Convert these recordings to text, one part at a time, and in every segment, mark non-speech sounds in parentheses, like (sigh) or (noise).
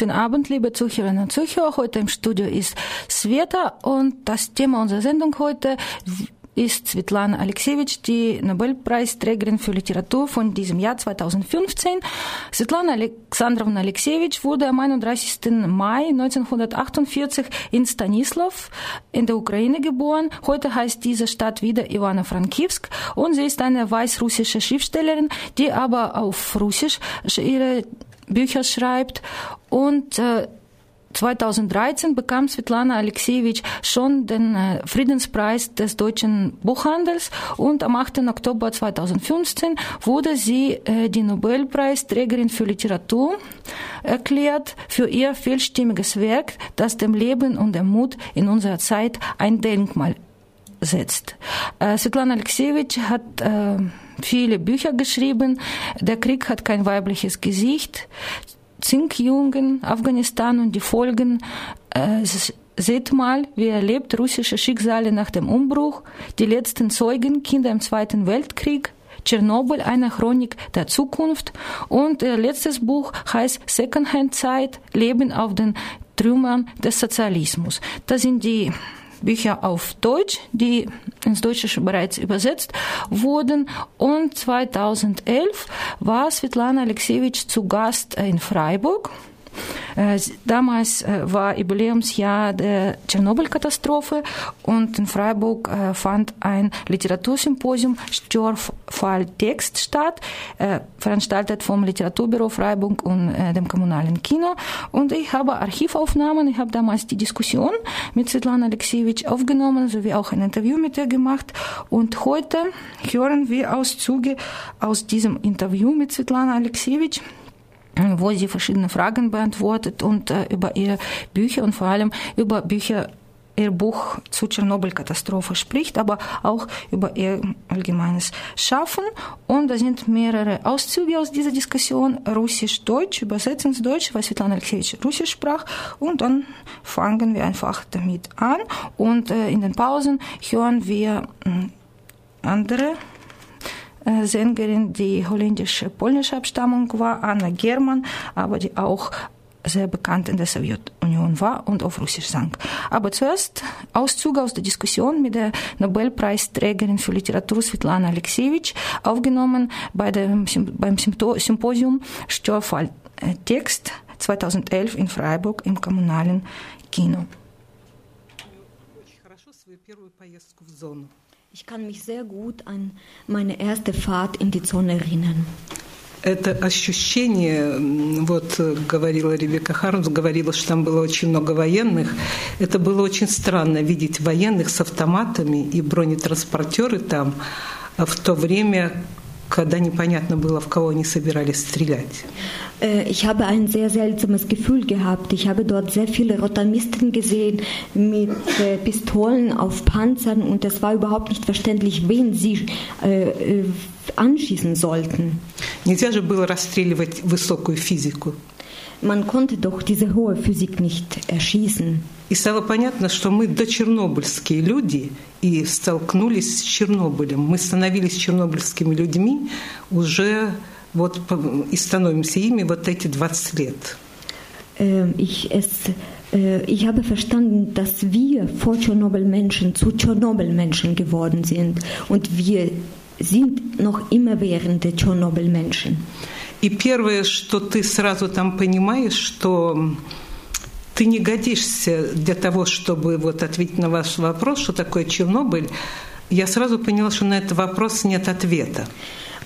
Guten Abend, liebe Zuhörerinnen und Zuhörer. Heute im Studio ist Sveta und das Thema unserer Sendung heute ist Svetlana Alexejewitsch, die Nobelpreisträgerin für Literatur von diesem Jahr 2015. Svetlana Alexandrovna Alexejewitsch wurde am 31. Mai 1948 in Stanislav in der Ukraine geboren. Heute heißt diese Stadt wieder Ivano-Frankivsk und sie ist eine weißrussische Schriftstellerin, die aber auf Russisch ihre Bücher schreibt. Und äh, 2013 bekam Svetlana Alexejewitsch schon den äh, Friedenspreis des deutschen Buchhandels und am 8. Oktober 2015 wurde sie äh, die Nobelpreisträgerin für Literatur erklärt für ihr vielstimmiges Werk, das dem Leben und dem Mut in unserer Zeit ein Denkmal setzt. Äh, Svetlana Alexejewitsch hat viele Bücher geschrieben. Der Krieg hat kein weibliches Gesicht. Zinkjungen, Afghanistan und die Folgen. Äh, seht mal, wie erlebt russische Schicksale nach dem Umbruch, die letzten Zeugen, Kinder im Zweiten Weltkrieg, Tschernobyl, eine Chronik der Zukunft. Und ihr letztes Buch heißt Secondhand Zeit, Leben auf den Trümmern des Sozialismus. Das sind die Bücher auf Deutsch, die ins Deutsche bereits übersetzt wurden. Und 2011 war Svetlana Alexejewitsch zu Gast in Freiburg damals äh, war Jubiläumsjahr der Tschernobyl-Katastrophe und in Freiburg äh, fand ein Literatursymposium Störfall Text statt, veranstaltet vom Literaturbüro Freiburg und dem kommunalen Kino. Und ich habe Archivaufnahmen, ich habe damals die Diskussion mit Svetlana Alexejewitsch aufgenommen, sowie auch ein Interview mit ihr gemacht. Und heute hören wir Auszüge aus diesem Interview mit Svetlana Alexejewitsch wo sie verschiedene Fragen beantwortet und äh, über ihre Bücher und vor allem über Bücher ihr Buch zur Tschernobyl-Katastrophe spricht, aber auch über ihr allgemeines Schaffen. Und da sind mehrere Auszüge aus dieser Diskussion, Russisch-Deutsch, übersetzt ins Deutsch, weil Svetlana Alexejewitsch Russisch sprach. Und dann fangen wir einfach damit an. Und äh, in den Pausen hören wir äh, andere Sängerin, die holländische, polnische Abstammung war, Anna German, aber die auch sehr bekannt in der Sowjetunion war und auf Russisch sang. Aber zuerst Auszüge aus der Diskussion mit der Nobelpreisträgerin für Literatur Svetlana Alexejewitsch, aufgenommen bei dem, beim Symposium Störfall Text 2011 in Freiburg im kommunalen Kino. Очень хорошо свою первую поездку в зону. Это ощущение, вот говорила Ребекка Хармс, говорила, что там было очень много военных. Это было очень странно видеть военных с автоматами и бронетранспортеры там в то время, когда непонятно было, в кого они собирались стрелять. Ich habe ein sehr seltsames Gefühl gehabt. Ich habe dort sehr viele Rotamisten gesehen mit äh, Pistolen auf Panzern und es war überhaupt nicht verständlich, wen sie äh, anschießen sollten. Нельзя же было расстреливать высокую физику. Man konnte doch diese hohe Physik nicht erschießen. И стало понятно, что мы дочернобыльские люди и столкнулись с Чернобылем. Мы становились чернобыльскими людьми уже вот и становимся ими вот эти 20 лет. Ich, es, ich habe verstanden, dass wir vor Tschernobyl-Menschen zu Tschernobyl-Menschen geworden sind und wir sind noch immerwährende Tschernobyl-Menschen. И первое, что ты сразу там понимаешь, что ты не годишься для того, чтобы вот ответить на ваш вопрос, что такое Чернобыль, я сразу поняла, что на этот вопрос нет ответа.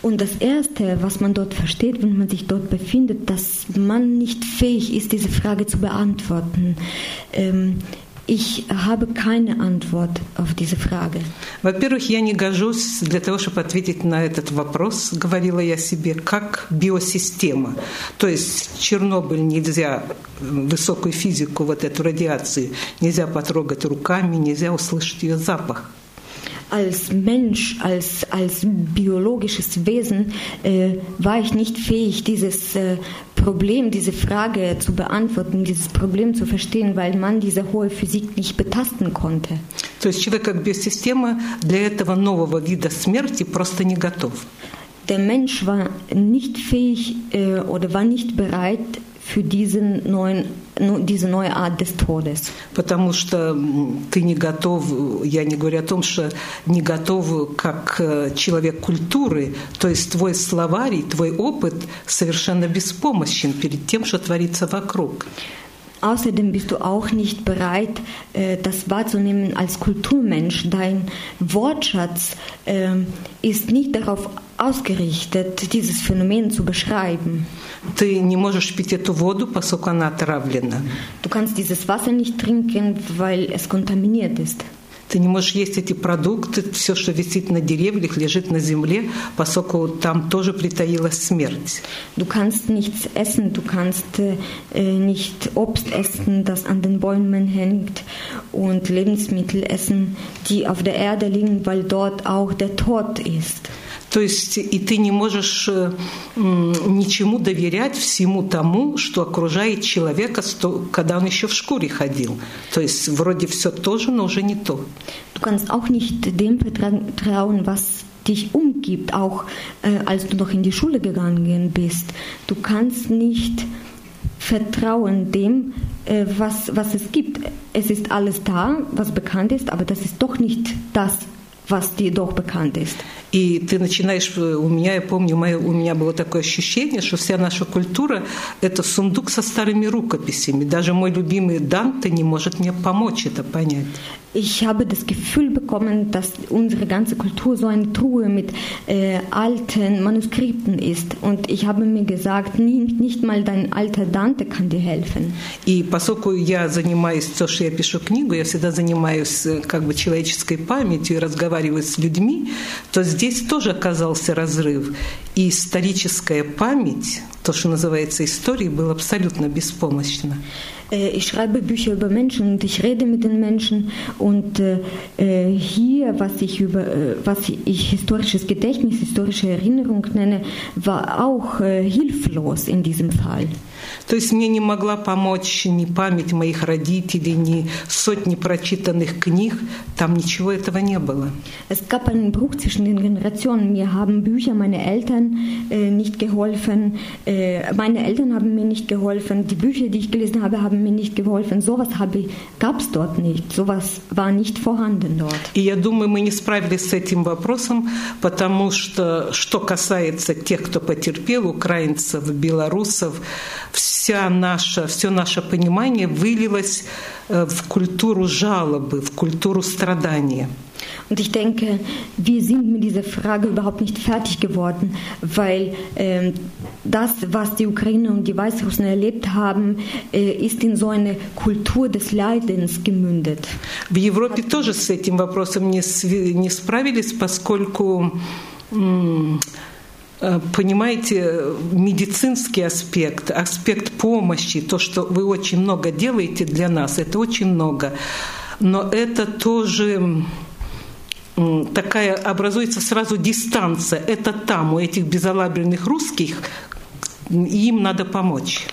Und das Erste, was man dort versteht, wenn man sich dort befindet, dass man nicht fähig ist, diese Frage zu beantworten. Ähm, Ich habe keine Antwort auf diese Frage. Во-первых, я не гожусь для того, чтобы ответить на этот вопрос, говорила я себе, как биосистема. То есть Чернобыль нельзя, высокую физику, вот эту радиацию, нельзя потрогать руками, нельзя услышать ее запах. als Mensch, als, als biologisches Wesen äh, war ich nicht fähig, dieses äh, Problem, diese Frage zu beantworten, dieses Problem zu verstehen, weil man diese hohe Physik nicht betasten konnte. То есть человек как биосистема для этого нового вида смерти просто не готов. Der Mensch war nicht fähig äh, oder war nicht bereit für diesen neuen, diese neue Art des Todes. Потому что ты не готов, я не говорю о том, что не готов как человек культуры, то есть твой словарь, твой опыт совершенно беспомощен перед тем, что творится вокруг. Außerdem bist du auch nicht bereit, das wahrzunehmen als Kulturmensch. Dein Wortschatz ist nicht darauf ausgerichtet, dieses Phänomen zu beschreiben. Ты не можешь пить эту воду, поскольку она отравлена. Du kannst dieses Wasser nicht trinken, weil es kontaminiert ist. Ты не можешь есть эти продукты, все, что висит на деревьях, лежит на земле, поскольку там тоже притаилась смерть. Du kannst nichts essen, du kannst äh, nicht Obst essen, das an den Bäumen hängt und Lebensmittel essen, die auf der Erde liegen, weil dort auch der Tod ist. То есть и ты не можешь ничему доверять всему тому, что окружает человека, когда он еще в шкуре ходил. То есть вроде все тоже, но уже не то. Du kannst auch nicht dem vertrauen, was dich umgibt, auch äh, als du noch in die Schule gegangen bist. Du kannst nicht vertrauen dem, äh, was, was es gibt. Es ist alles da, was bekannt ist, aber das ist doch nicht das, was dir doch bekannt ist. И ты начинаешь, у меня, я помню, у меня было такое ощущение, что вся наша культура – это сундук со старыми рукописями. Даже мой любимый Данте не может мне помочь это понять. Ich habe das Gefühl bekommen, dass unsere ganze Kultur so eine Truhe mit äh, alten Manuskripten ist. Und ich habe mir gesagt, nie, nicht mal dein alter Dante kann dir helfen. И поскольку я занимаюсь, то, что я пишу книгу, я всегда занимаюсь как бы человеческой памятью и разговариваю с людьми, то здесь тоже оказался разрыв. И историческая память, то, что называется историей, было абсолютно беспомощно. Ich schreibe Bücher über Menschen und ich rede mit den Menschen und äh, hier, was ich über, äh, was ich historisches Gedächtnis, historische Erinnerung nenne, war auch äh, hilflos in diesem Fall. То есть мне не могла помочь ни память моих родителей, ни сотни прочитанных книг, там ничего этого не было. Es gab einen Bruch zwischen den Generationen. Mir haben Bücher meine Eltern äh, nicht geholfen, äh, meine Eltern haben mir nicht geholfen, die Bücher, die ich gelesen habe, haben mir nicht geholfen. Sowas gab es dort nicht, sowas war nicht vorhanden dort. И я думаю, мы не справились с этим вопросом, потому что, что касается тех, кто потерпел, украинцев, белорусов, вся наша, все наше понимание вылилось в культуру жалобы, в культуру страдания. Und ich denke, wir sind mit dieser Frage überhaupt nicht fertig geworden, weil äh, das, was die Ukrainer und die Weißrussen erlebt haben, äh, ist in so eine Kultur des Leidens gemündet. В Европе тоже с этим вопросом не, не справились, поскольку понимаете, медицинский аспект, аспект помощи, то, что вы очень много делаете для нас, это очень много. Но это тоже такая образуется сразу дистанция. Это там, у этих безалаберных русских, им надо помочь.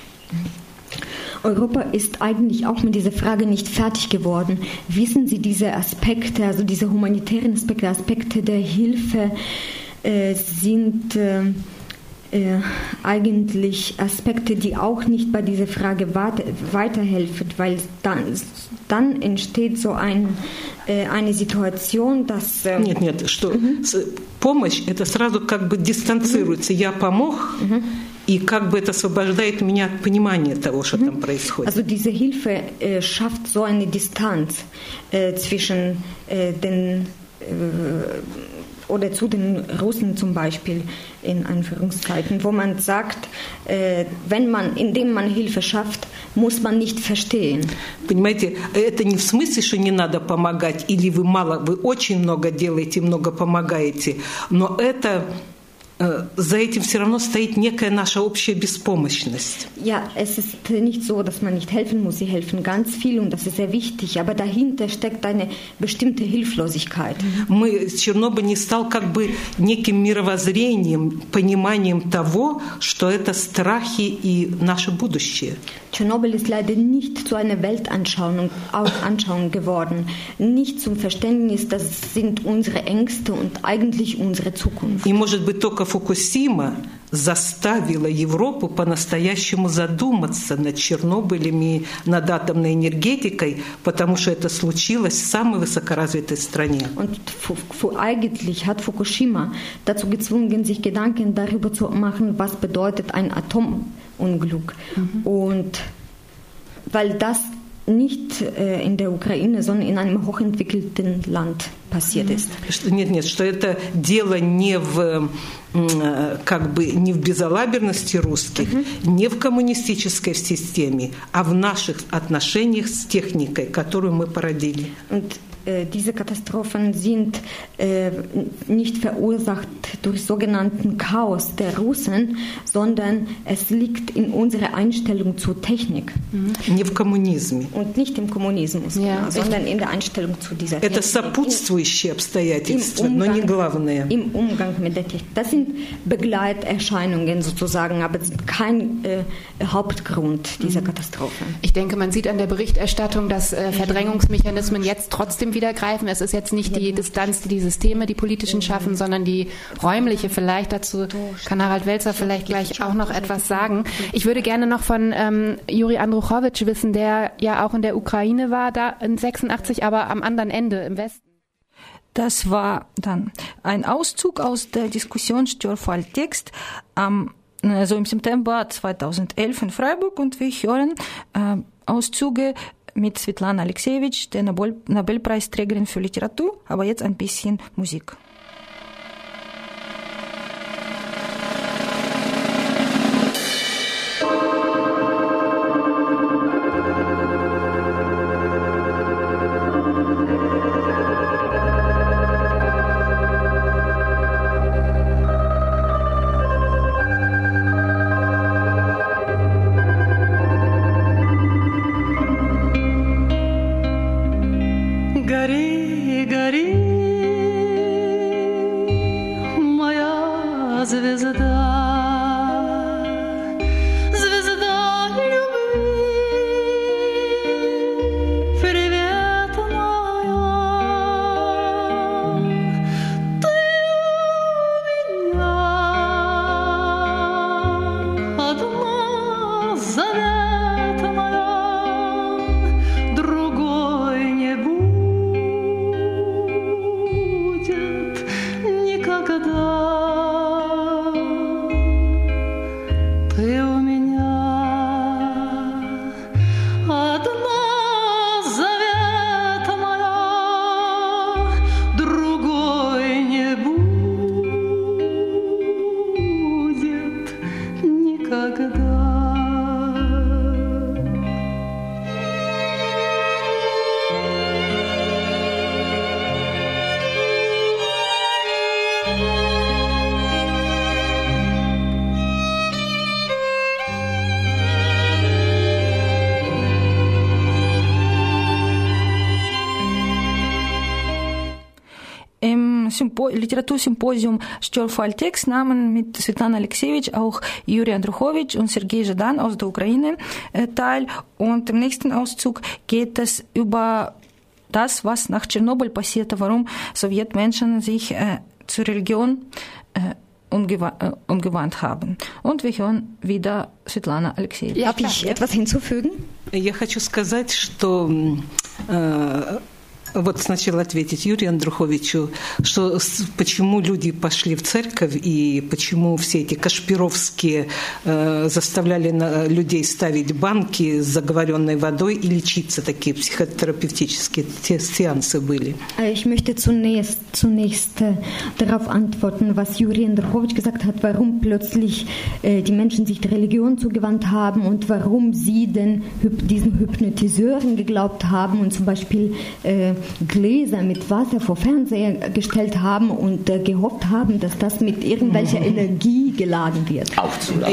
Europa ist eigentlich auch mit dieser Frage nicht fertig geworden. Wissen Sie diese Aspekte, also diese humanitären Aspekte, Aspekte der Hilfe, äh, sind äh, äh, eigentlich Aspekte, die auch nicht bei dieser Frage weiterhelfen, weil dann, dann entsteht so ein, eine Situation, dass... Нет, нет, что помощь, это сразу как бы дистанцируется. Я помог, и как бы это освобождает меня от понимания того, что там происходит. Also diese Hilfe äh, schafft so eine Distanz äh, zwischen äh, den oder zu den Russen zum Beispiel in Anführungszeiten, wo man sagt, äh, wenn man, indem man Hilfe schafft, muss man nicht verstehen. Понимаете, это не в смысле, что не надо помогать, или вы мало, вы очень много делаете, много помогаете, но это Э, за этим все равно стоит некая наша общая беспомощность. Ja, es ist nicht so, dass man nicht helfen muss. Sie helfen ganz viel und das ist sehr wichtig. Aber dahinter steckt eine bestimmte Hilflosigkeit. Мы Чернобыль не стал как бы неким мировоззрением, пониманием того, что это страхи и наше будущее. Tschernobyl ist leider nicht zu einer Weltanschauung Anschauung geworden, nicht zum Verständnis, das sind unsere Ängste und eigentlich unsere Zukunft. И может быть только Фукусима заставила Европу по-настоящему задуматься над Чернобылем и над атомной энергетикой, потому что это случилось в самой высокоразвитой стране. Und eigentlich hat Fukushima dazu gezwungen, sich Gedanken darüber zu machen, was bedeutet ein Atomunglück. Mhm. Und weil das nicht äh, in der Ukraine, sondern in einem hochentwickelten Land passiert ist. Нет, нет, что это дело не в как бы не в безалаберности русских, угу. не в коммунистической системе, а в наших отношениях с техникой, которую мы породили. Und diese Katastrophen sind äh, nicht verursacht durch sogenannten Chaos der Russen, sondern es liegt in unserer Einstellung zur Technik. Mhm. Не в коммунизме. Und nicht im Kommunismus, ja. genau, sondern in der Einstellung zu dieser Это Technik. сопутствующие обстоятельства, Umgang, но не главные. Im Umgang mit der Technik. Das sind Begleiterscheinungen sozusagen, aber kein äh, Hauptgrund dieser mhm. Katastrophe. Ich denke, man sieht an der Berichterstattung, dass äh, Verdrängungsmechanismen jetzt trotzdem wieder greifen. Es ist jetzt nicht die Distanz, die die Systeme, die politischen schaffen, sondern die räumliche vielleicht. Dazu kann Harald Welzer vielleicht gleich auch noch etwas sagen. Ich würde gerne noch von ähm, Juri Andruchowitsch wissen, der ja auch in der Ukraine war, da in 86, aber am anderen Ende im Westen. Das war dann ein Auszug aus der Diskussion Störfalltext am also im September 2011 in Freiburg und wir hören äh, Auszüge mit Svetlana Alexejewitsch, der Nobel Nobelpreisträgerin für Literatur, aber jetzt ein bisschen Musik. Sympo Literatursymposium Störfalltext nahmen mit Svetlana Alexejewitsch auch Juri Andruchowitsch und Sergei Jadan aus der Ukraine äh, teil. Und im nächsten Auszug geht es über das, was nach Tschernobyl passierte, warum Sowjetmenschen sich äh, zur Religion äh, umgewandt haben. Und wir hören wieder Svetlana Alexejewitsch. Darf ich etwas hinzufügen? Я хочу сказать, что э, Вот сначала ответить Юрию Андруховичу, что почему люди пошли в церковь и почему все эти кашпировские э, заставляли на, людей ставить банки с заговоренной водой и лечиться, такие психотерапевтические сеансы были. Ich möchte zunächst, zunächst äh, darauf antworten, was Juri Andruchowitsch gesagt hat, warum plötzlich äh, die Menschen sich der Religion zugewandt haben und warum sie den, diesen Hypnotiseuren geglaubt haben und zum Beispiel äh, Gläser mit Wasser vor Fernseher gestellt haben und äh, gehofft haben, dass das mit irgendwelcher Energie geladen wird.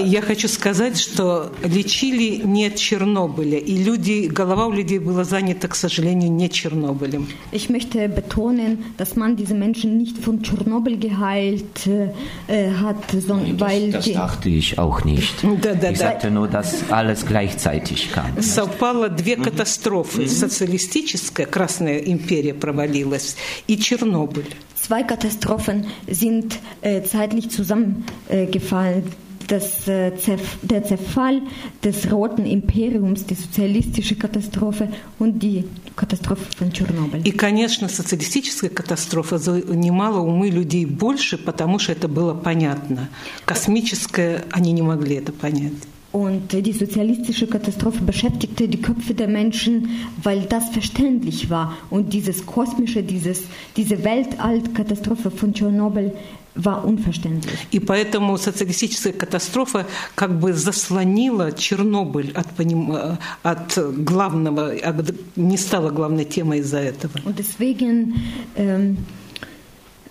Я хочу сказать, что лечили не от Чернобыля, и люди, голова у людей была занята, к сожалению, не Чернобылем. Ich möchte betonen, dass man diese Menschen nicht von Tschernobyl geheilt äh, hat, sondern weil das, das dachte ich auch nicht. (laughs) Да, да, ich да. sagte nur, dass alles gleichzeitig kam. Совпало две катастрофы: социалистическая Красная империя провалилась и Чернобыль. Zwei Katastrophen sind äh, zeitlich zusammengefallen. Das, äh, der Zerfall des Roten Imperiums, die sozialistische Katastrophe und die Katastrophe von Tschernobyl. И, конечно, социалистическая катастрофа занимала умы людей больше, потому что это было понятно. Космическая они не могли это понять. Und die sozialistische Katastrophe beschäftigte die Köpfe der Menschen, weil das verständlich war. Und dieses kosmische, dieses, diese Weltallkatastrophe von Tschernobyl war unverständlich. И поэтому социалистическая катастрофа как бы заслонила Чернобыль от, от главного, не стала главной темой из-за этого. Und deswegen ähm,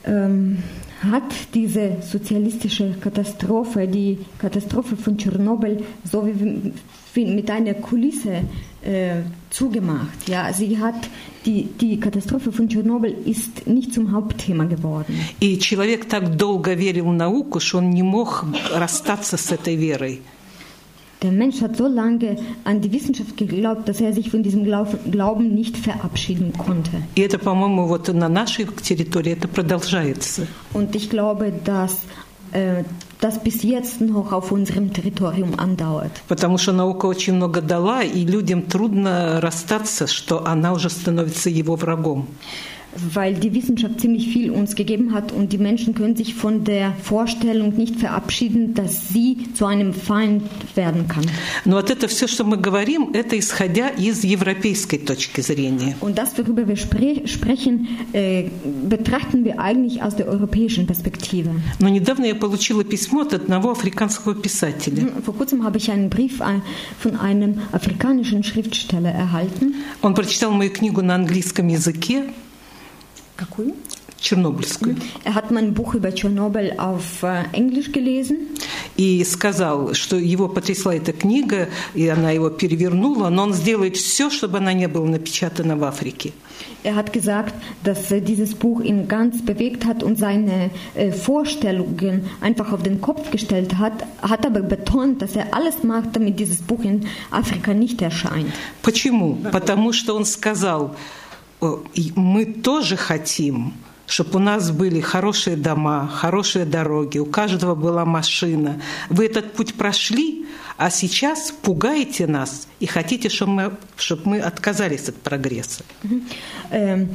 ähm, hat diese sozialistische Katastrophe, die Katastrophe von Tschernobyl, so wie, wie mit einer Kulisse äh, zugemacht. Ja, sie hat die, die Katastrophe von Tschernobyl ist nicht zum Hauptthema geworden. И человек так долго верил в науку, что он не мог расстаться с этой верой. Der Mensch hat so lange an die Wissenschaft geglaubt, dass er sich von diesem Glauben nicht verabschieden konnte. И это, по-моему, вот на нашей территории это продолжается. Und ich glaube, dass äh, das bis jetzt noch auf unserem Territorium andauert. Потому что наука очень много дала, и людям трудно расстаться, что она уже становится его врагом. weil die Wissenschaft ziemlich viel uns gegeben hat und die Menschen können sich von der Vorstellung nicht verabschieden, dass sie zu einem Feind werden kann. Но вот это все, что мы говорим, это исходя из европейской точки зрения. Und das, worüber wir spre sprechen, äh, betrachten wir eigentlich aus der europäischen Perspektive. Но недавно я получила письмо от одного африканского писателя. Vor kurzem habe ich einen Brief von einem afrikanischen Schriftsteller erhalten. Он прочитал мою книгу на английском языке. Какую? Чернобыльскую. Er hat mein Buch über Tschernobyl auf äh, Englisch gelesen. И сказал, что его потрясла эта книга, и она его перевернула, но он сделает все, чтобы она не была напечатана в Африке. Er hat gesagt, dass äh, dieses Buch ihn ganz bewegt hat und seine äh, Vorstellungen einfach auf den Kopf gestellt hat, hat aber betont, dass er alles macht, damit dieses Buch in Afrika nicht erscheint. Почему? Потому что он сказал, мы тоже хотим, чтобы у нас были хорошие дома, хорошие дороги, у каждого была машина. Вы этот путь прошли, а сейчас пугаете нас и хотите, чтобы мы, чтобы мы отказались от прогресса. Ähm,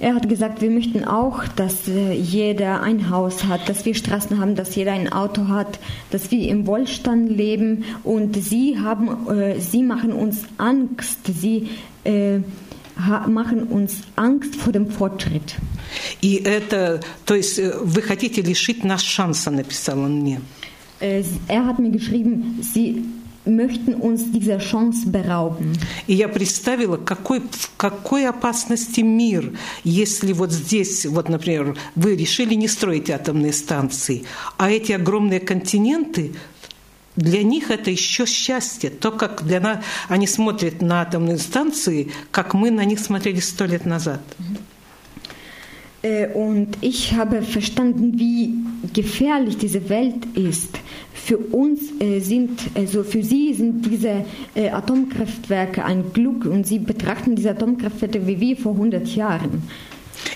er hat gesagt, wir möchten auch, dass äh, jeder ein Haus hat, dass wir Straßen haben, dass jeder ein Auto hat, dass wir im Wohlstand leben und sie haben, äh, sie machen uns Angst, sie äh, machen uns Angst vor dem Fortschritt. И это, то есть вы хотите лишить нас шанса, написал он мне. Er hat mir geschrieben, sie möchten uns dieser Chance berauben. И я представила, какой, в какой опасности мир, если вот здесь, вот, например, вы решили не строить атомные станции, а эти огромные континенты для них это еще счастье. То, как для нас они смотрят на атомные станции, как мы на них смотрели сто лет назад. Und ich habe verstanden, wie gefährlich diese Welt ist. Für uns sind, also für sie sind diese Atomkraftwerke ein Glück und sie betrachten diese Atomkraftwerke wie wir vor 100 Jahren.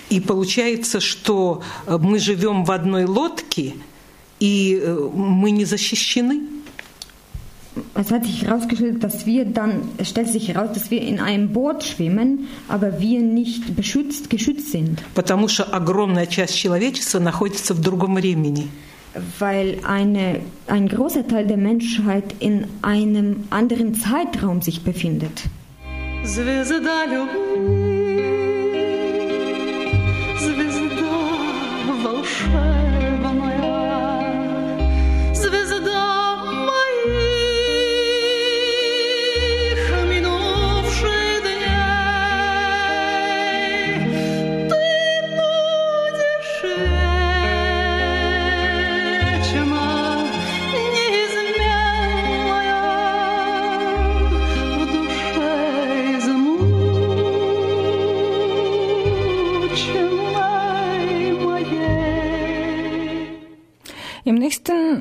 И получается, что мы живем в одной лодке, и мы не защищены. Es hat sich herausgestellt, dass wir dann, es stellt sich heraus, dass wir in einem Boot schwimmen, aber wir nicht beschützt, geschützt sind. Потому что огромная часть человечества находится в другом времени. Weil eine, ein großer Teil der Menschheit in einem anderen Zeitraum sich befindet. Звезда любви,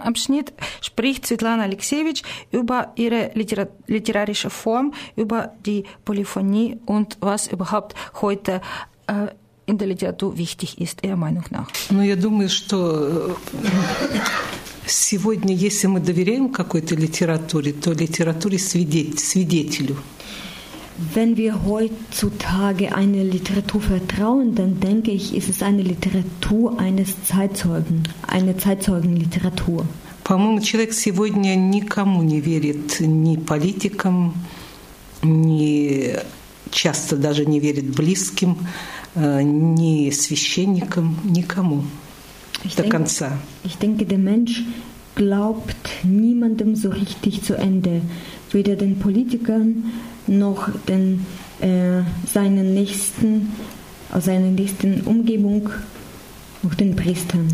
Abschnitt spricht Svetlana Alexejewitsch über ihre litera literarische Form, über die Polyphonie und was überhaupt heute äh, in der Literatur wichtig ist, ihrer Meinung nach. Но я думаю, что э, сегодня, если мы доверяем какой-то литературе, то литературе свидеть- свидетелю. Wenn wir heutzutage einer Literatur vertrauen, dann denke ich, ist es eine Literatur eines Zeitzeugen, eine Zeitzeugenliteratur. По-моему, человек сегодня никому не верит, ни политикам, ни часто даже не верит близким, э, ни священникам, никому Ich до denke, конца. ich denke, der Mensch glaubt niemandem so richtig zu Ende, Weder den Politikern noch den, äh, seinen Nächsten, aus seiner nächsten Umgebung, noch den Priestern.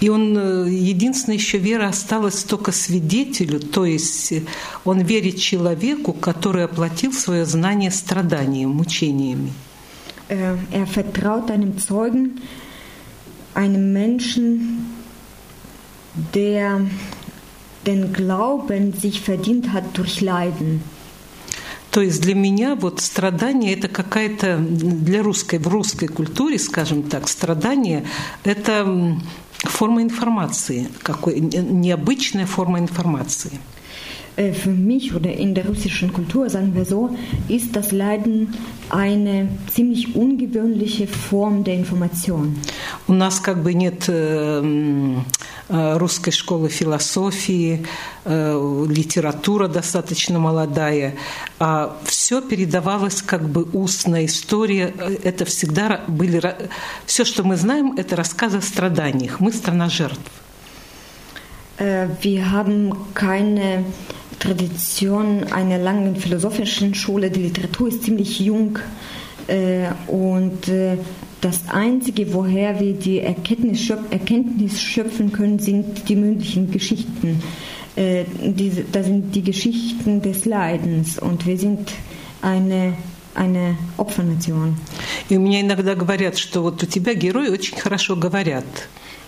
И он, э, единственная еще вера осталась только свидетелю, то есть э, он верит человеку, который оплатил свое знание страданием, мучениями. Äh, er vertraut einem Zeugen, einem Menschen, der den Glauben sich verdient hat durch Leiden. То есть для меня вот страдание это какая-то для русской в русской культуре, скажем так, страдание это форма информации, какой не- необычная форма информации. Äh, Für mich oder in der russischen Kultur, sagen wir so, ist das Leiden eine ziemlich ungewöhnliche Form der Information. У нас как бы нет э, э, русской школы философии, э, литература достаточно молодая, а все передавалось как бы устная история. Это всегда были все, что мы знаем, это рассказы о страданиях. Мы страна жертв. Wir haben keine Tradition einer langen philosophischen Schule. Die Literatur ist ziemlich jung. Äh, Und äh, das Einzige, woher wir die Erkenntnis, schöp- Erkenntnis schöpfen können, sind die mündlichen Geschichten. Äh, Diese, das sind die Geschichten des Leidens. Und wir sind eine, eine Opfernation. И у меня иногда говорят, что вот у тебя герои очень хорошо говорят.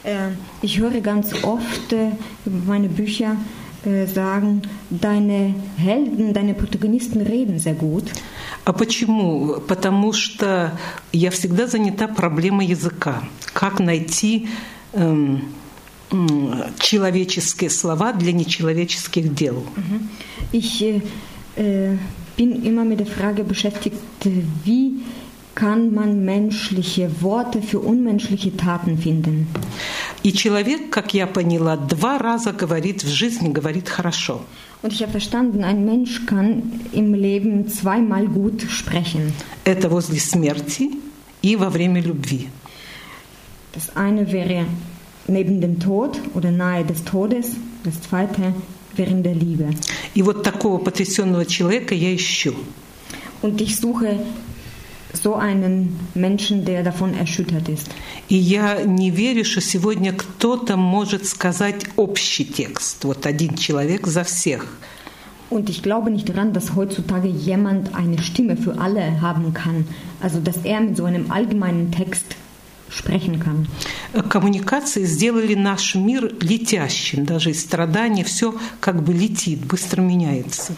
Äh, Ich höre ganz oft äh, über meine Bücher äh, sagen, deine Helden, deine Protagonisten reden sehr gut. А почему? Потому что я всегда занята проблемой языка. Как найти эм, м, человеческие слова для нечеловеческих дел. Ich äh, äh, bin immer mit der Frage beschäftigt, äh, wie kann man menschliche Worte für unmenschliche Taten finden. И человек, как я поняла, два раза говорит в жизни, говорит хорошо. Und ich habe verstanden, ein Mensch kann im Leben zweimal gut sprechen. Это возле смерти и во время любви. Das eine wäre neben dem Tod oder nahe des Todes, das zweite während der Liebe. И вот такого потрясенного человека я ищу. Und ich suche so einen Menschen, der davon erschüttert ist. И я не верю, что сегодня кто-то может сказать общий текст. Вот один человек за всех. Und ich glaube nicht daran, dass heutzutage jemand eine Stimme für alle haben kann. Also, dass er mit so einem allgemeinen Text sprechen kann. Коммуникации сделали наш мир летящим. Даже из страданий все как бы летит, быстро меняется.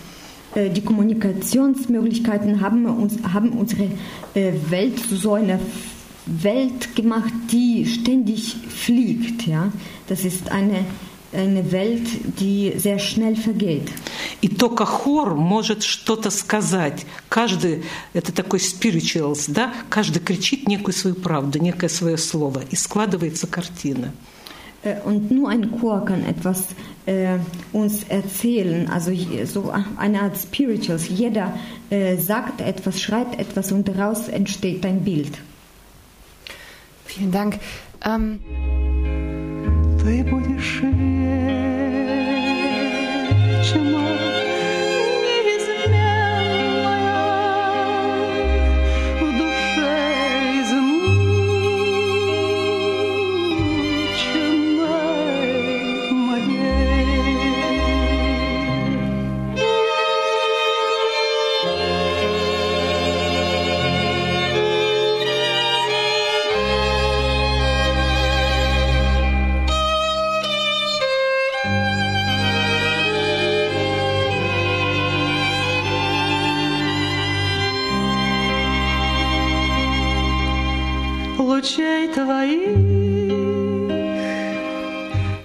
Äh, Die Kommunikationsmöglichkeiten haben, uns, haben unsere äh, Welt zu so einer Welt gemacht, die ständig fliegt. Ja? Das ist eine, eine Welt, die sehr schnell vergeht. И только хор может что-то сказать. Каждый, это такой spirituals, да, каждый кричит некую свою правду, некое свое слово, и складывается картина. Äh, Und nur ein Chor kann etwas äh, uns erzählen, also so eine Art Spirituals. Jeder äh, sagt etwas, schreibt etwas und daraus entsteht ein Bild. Vielen Dank. Ähm,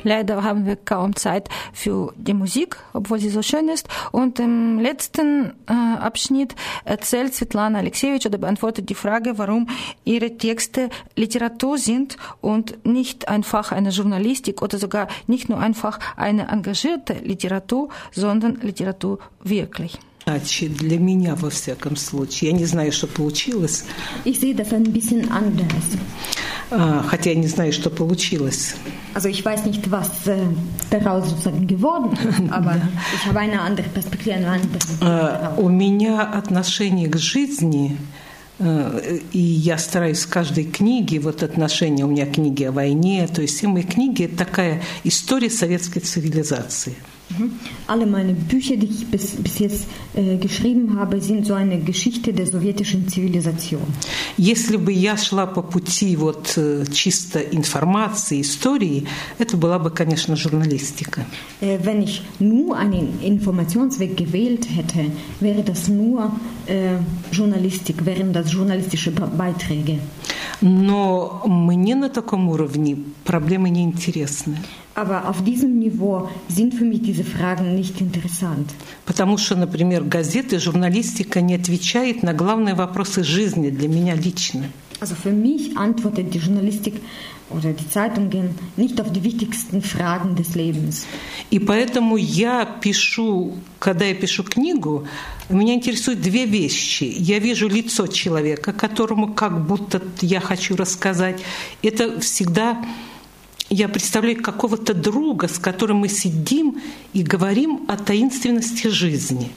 Leider haben wir kaum Zeit für die Musik, obwohl sie so schön ist. Und im letzten äh, Abschnitt erzählt Svetlana Alexejewitsch oder beantwortet die Frage, warum ihre Texte Literatur sind und nicht einfach eine Journalistik oder sogar nicht nur einfach eine engagierte Literatur, sondern Literatur wirklich. Иначе для меня, во всяком случае. Я не знаю, что получилось, Ich sehe das ein bisschen anders. а, хотя я не знаю, что получилось. Also ich weiß nicht, was äh, daraus sozusagen geworden ist, (laughs) aber ich habe eine andere Perspektive, eine andere darauf. У меня отношение к жизни, э, и я стараюсь в каждой книге, вот отношение, у меня книги о войне, то есть все мои книги – это такая история советской цивилизации. Mhm. Alle meine Bücher, die ich bis, bis jetzt äh, geschrieben habe, sind so eine Geschichte der sowjetischen Zivilisation. Если бы я шла по пути вот э, чисто информации, истории, это была бы, конечно, журналистика. Äh, wenn ich nur einen Informationsweg gewählt hätte, wäre das nur äh, Journalistik, wären das journalistische Be- Beiträge. Но мне на таком уровне проблемы не интересны. Aber auf diesem Niveau sind für mich diese Fragen nicht interessant. Потому что, например, газеты, журналистика не отвечает на главные вопросы жизни для меня лично. Also für mich antwortet die Journalistik oder die Zeitungen nicht auf die wichtigsten Fragen des Lebens. И поэтому я пишу, когда я пишу книгу, меня интересуют две вещи. Я вижу лицо человека, которому как будто я хочу рассказать. Это всегда я представляю какого-то друга, с которым мы сидим и говорим о таинственности жизни.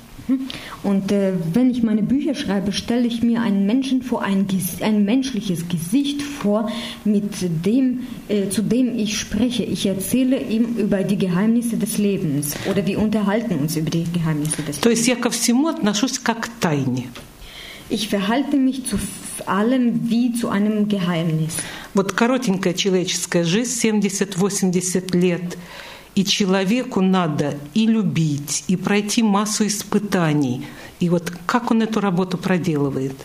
Und äh, wenn ich meine Bücher schreibe, stelle ich mir einen Menschen vor, ein, Ges- ein menschliches Gesicht vor, mit dem, äh, zu dem ich spreche. Ich erzähle ihm über die Geheimnisse des Lebens oder wir unterhalten uns über die Geheimnisse des То Lebens. есть я ко всему отношусь как к тайне. Ich verhalte mich zu f- allem wie zu einem Geheimnis. Вот коротенькая человеческая жизнь, 70-80 лет, и человеку надо и любить, и пройти массу испытаний. И вот как он эту работу проделывает?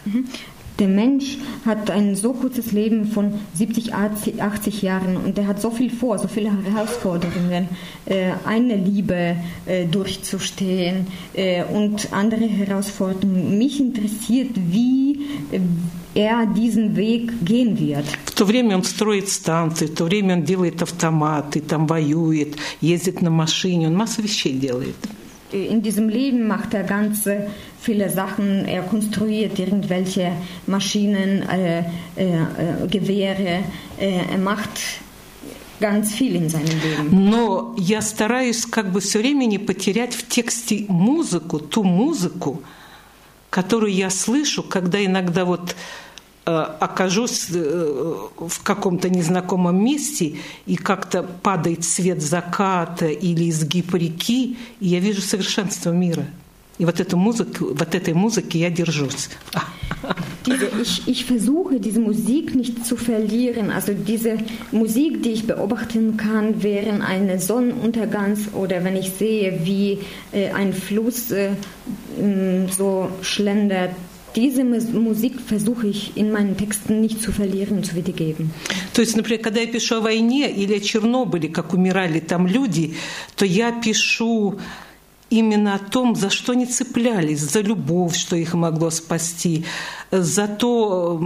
Der Mensch hat ein so kurzes Leben von 70, 80 80 Jahren und er hat so viel vor, so viele Herausforderungen, äh, eine Liebe äh, durchzustehen äh, und andere Herausforderungen. Mich interessiert, wie äh, er diesen Weg gehen wird. В то время он строит станции, в то время он делает автоматы, там воюет, ездит на машине, он массу вещей делает. In diesem Leben macht er ganz viele Sachen. Er konstruiert irgendwelche Maschinen, äh, äh, äh, Gewehre. Äh, er macht ganz viel in seinem Leben. Но я стараюсь как бы все время не потерять в тексте музыку, ту музыку, которую я слышу, когда иногда вот окажусь э, в каком-то незнакомом месте и как-то падает свет заката или изгиб реки, и я вижу совершенство мира. И вот эту музыку, вот этой музыки я держусь. Diese, ich, ich versuche, diese Musik nicht zu verlieren. Also diese Musik, die ich beobachten kann während eines Sonnenuntergangs oder wenn ich sehe, wie äh, ein Fluss äh, mh, so schlendert. Diese Mus- Musik versuche ich in meinen Texten nicht zu verlieren zu wiedergeben. То есть, например, когда я пишу о войне или о Чернобыле, как умирали там люди, то я пишу именно о том, за что они цеплялись, за любовь, что их могло спасти, за то,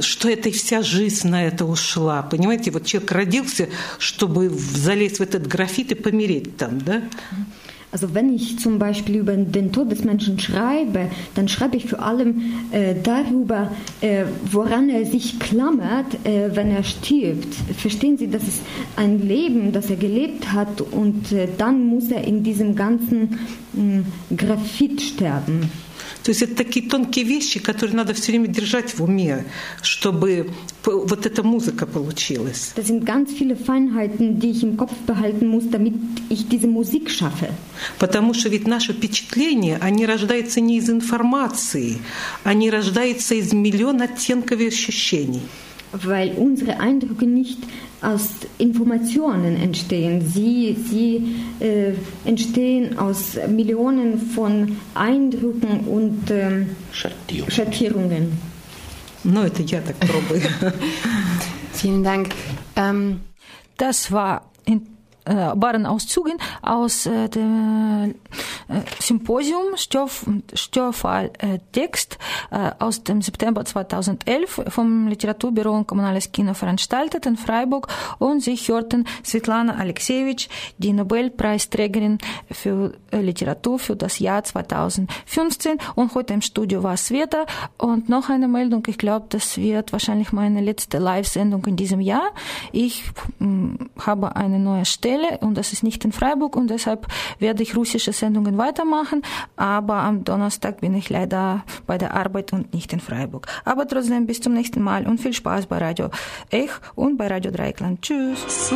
что это вся жизнь на это ушла. Понимаете, вот человек родился, чтобы залезть в этот графит и помереть там, да? Also wenn ich zum Beispiel über den Tod des Menschen schreibe, dann schreibe ich vor allem äh, darüber, äh, woran er sich klammert, äh, wenn er stirbt. Verstehen Sie, das ist ein Leben, das er gelebt hat und äh, dann muss er in diesem ganzen mh, Graphit sterben. То есть это такие тонкие вещи, которые надо все время держать в уме, чтобы вот эта музыка получилась. Das sind ganz viele Feinheiten, die ich im Kopf behalten muss, damit ich diese Musik schaffe. Потому что ведь наши впечатления, они рождаются не из информации, они рождаются из миллион оттенков и ощущений. weil unsere Eindrücke nicht aus Informationen entstehen. Sie, sie äh, entstehen aus Millionen von Eindrücken und ähm, Schattierung. Schattierungen. Но это я так пробую. Vielen Dank. Ähm, Das war in, äh, waren Auszüge aus äh, dem äh, Symposium Stoff, Störfall äh, aus dem September 2011 vom Literaturbüro und Kommunales Kino veranstaltet in Freiburg und Sie hörten Svetlana Alexejewitsch, die Nobelpreisträgerin für äh, Literatur für das Jahr 2015 und heute im Studio war Sveta. Und noch eine Meldung, ich glaube, das wird wahrscheinlich meine letzte Live-Sendung in diesem Jahr. Ich mh, habe eine neue Stelle Stelle und das ist nicht in Freiburg und deshalb werde ich russische Sendungen weitermachen, aber am Donnerstag bin ich leider bei der Arbeit und nicht in Freiburg. Aber trotzdem bis zum nächsten Mal und viel Spaß bei Radio Ech und bei Radio Dreikland. Tschüss.